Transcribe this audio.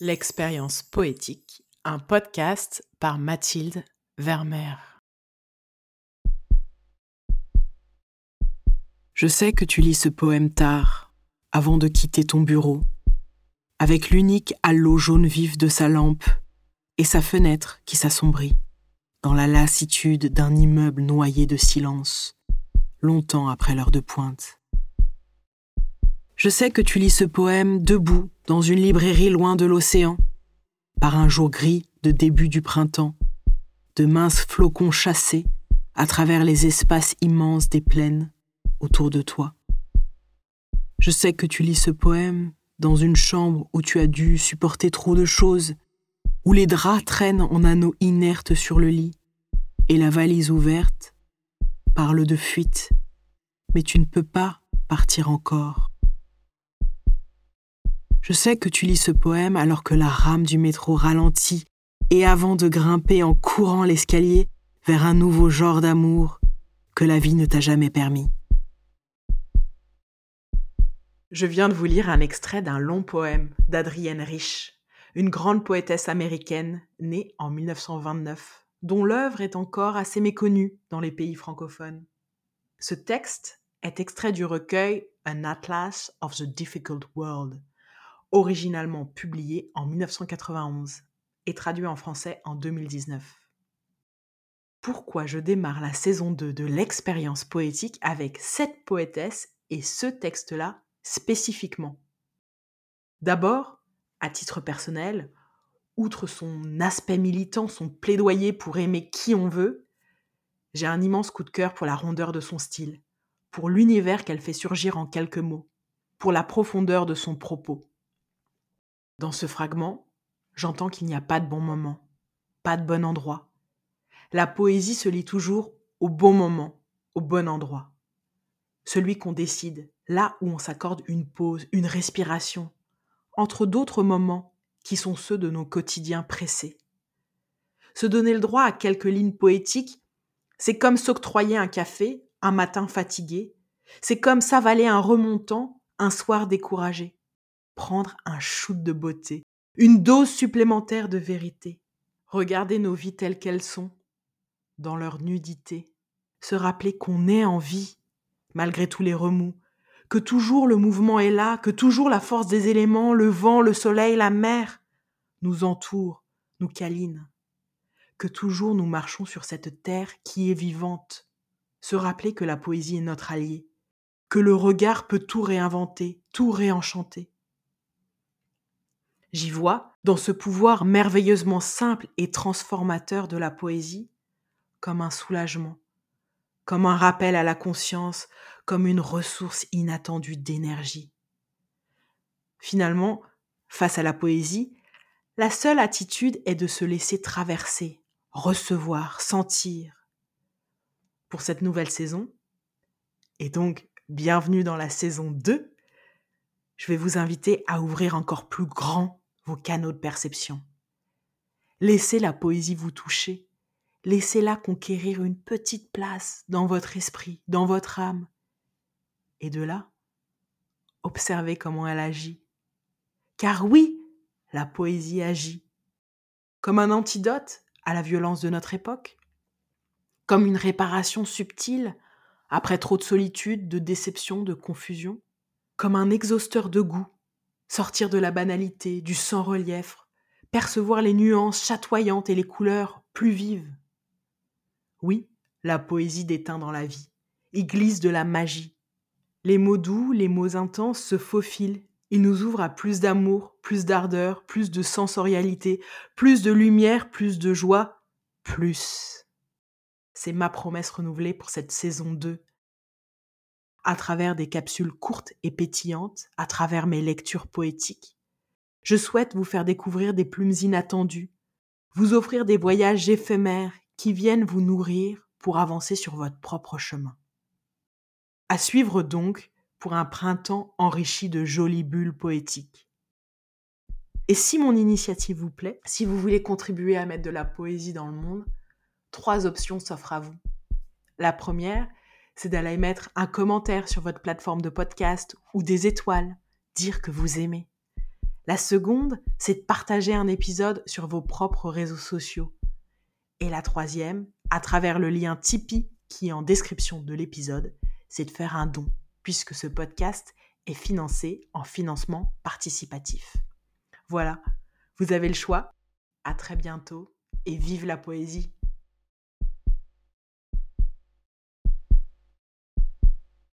L'expérience poétique, un podcast par Mathilde Vermeer. Je sais que tu lis ce poème tard, avant de quitter ton bureau, avec l'unique halo jaune vif de sa lampe et sa fenêtre qui s'assombrit, dans la lassitude d'un immeuble noyé de silence, longtemps après l'heure de pointe. Je sais que tu lis ce poème debout dans une librairie loin de l'océan, par un jour gris de début du printemps, de minces flocons chassés à travers les espaces immenses des plaines autour de toi. Je sais que tu lis ce poème dans une chambre où tu as dû supporter trop de choses, où les draps traînent en anneaux inertes sur le lit, et la valise ouverte parle de fuite, mais tu ne peux pas partir encore. Je sais que tu lis ce poème alors que la rame du métro ralentit et avant de grimper en courant l'escalier vers un nouveau genre d'amour que la vie ne t'a jamais permis. Je viens de vous lire un extrait d'un long poème d'Adrienne Rich, une grande poétesse américaine née en 1929, dont l'œuvre est encore assez méconnue dans les pays francophones. Ce texte est extrait du recueil An Atlas of the Difficult World originalement publié en 1991 et traduit en français en 2019. Pourquoi je démarre la saison 2 de l'expérience poétique avec cette poétesse et ce texte-là spécifiquement? D'abord, à titre personnel, outre son aspect militant, son plaidoyer pour aimer qui on veut, j'ai un immense coup de cœur pour la rondeur de son style, pour l'univers qu'elle fait surgir en quelques mots, pour la profondeur de son propos. Dans ce fragment, j'entends qu'il n'y a pas de bon moment, pas de bon endroit. La poésie se lit toujours au bon moment, au bon endroit. Celui qu'on décide, là où on s'accorde une pause, une respiration, entre d'autres moments qui sont ceux de nos quotidiens pressés. Se donner le droit à quelques lignes poétiques, c'est comme s'octroyer un café un matin fatigué, c'est comme s'avaler un remontant un soir découragé prendre un shoot de beauté, une dose supplémentaire de vérité, regarder nos vies telles qu'elles sont, dans leur nudité, se rappeler qu'on est en vie, malgré tous les remous, que toujours le mouvement est là, que toujours la force des éléments, le vent, le soleil, la mer, nous entourent, nous câlinent, que toujours nous marchons sur cette terre qui est vivante, se rappeler que la poésie est notre allié, que le regard peut tout réinventer, tout réenchanter, J'y vois, dans ce pouvoir merveilleusement simple et transformateur de la poésie, comme un soulagement, comme un rappel à la conscience, comme une ressource inattendue d'énergie. Finalement, face à la poésie, la seule attitude est de se laisser traverser, recevoir, sentir. Pour cette nouvelle saison, et donc bienvenue dans la saison 2, je vais vous inviter à ouvrir encore plus grand vos canaux de perception. Laissez la poésie vous toucher. Laissez-la conquérir une petite place dans votre esprit, dans votre âme. Et de là, observez comment elle agit. Car oui, la poésie agit. Comme un antidote à la violence de notre époque. Comme une réparation subtile après trop de solitude, de déception, de confusion. Comme un exhausteur de goût sortir de la banalité, du sans-relief, percevoir les nuances chatoyantes et les couleurs plus vives. Oui, la poésie déteint dans la vie, y glisse de la magie. Les mots doux, les mots intenses se faufilent, ils nous ouvrent à plus d'amour, plus d'ardeur, plus de sensorialité, plus de lumière, plus de joie, plus. C'est ma promesse renouvelée pour cette saison 2 à travers des capsules courtes et pétillantes, à travers mes lectures poétiques. Je souhaite vous faire découvrir des plumes inattendues, vous offrir des voyages éphémères qui viennent vous nourrir pour avancer sur votre propre chemin. À suivre donc pour un printemps enrichi de jolies bulles poétiques. Et si mon initiative vous plaît, si vous voulez contribuer à mettre de la poésie dans le monde, trois options s'offrent à vous. La première, c'est d'aller mettre un commentaire sur votre plateforme de podcast ou des étoiles, dire que vous aimez. La seconde, c'est de partager un épisode sur vos propres réseaux sociaux. Et la troisième, à travers le lien Tipeee qui est en description de l'épisode, c'est de faire un don, puisque ce podcast est financé en financement participatif. Voilà, vous avez le choix. À très bientôt et vive la poésie.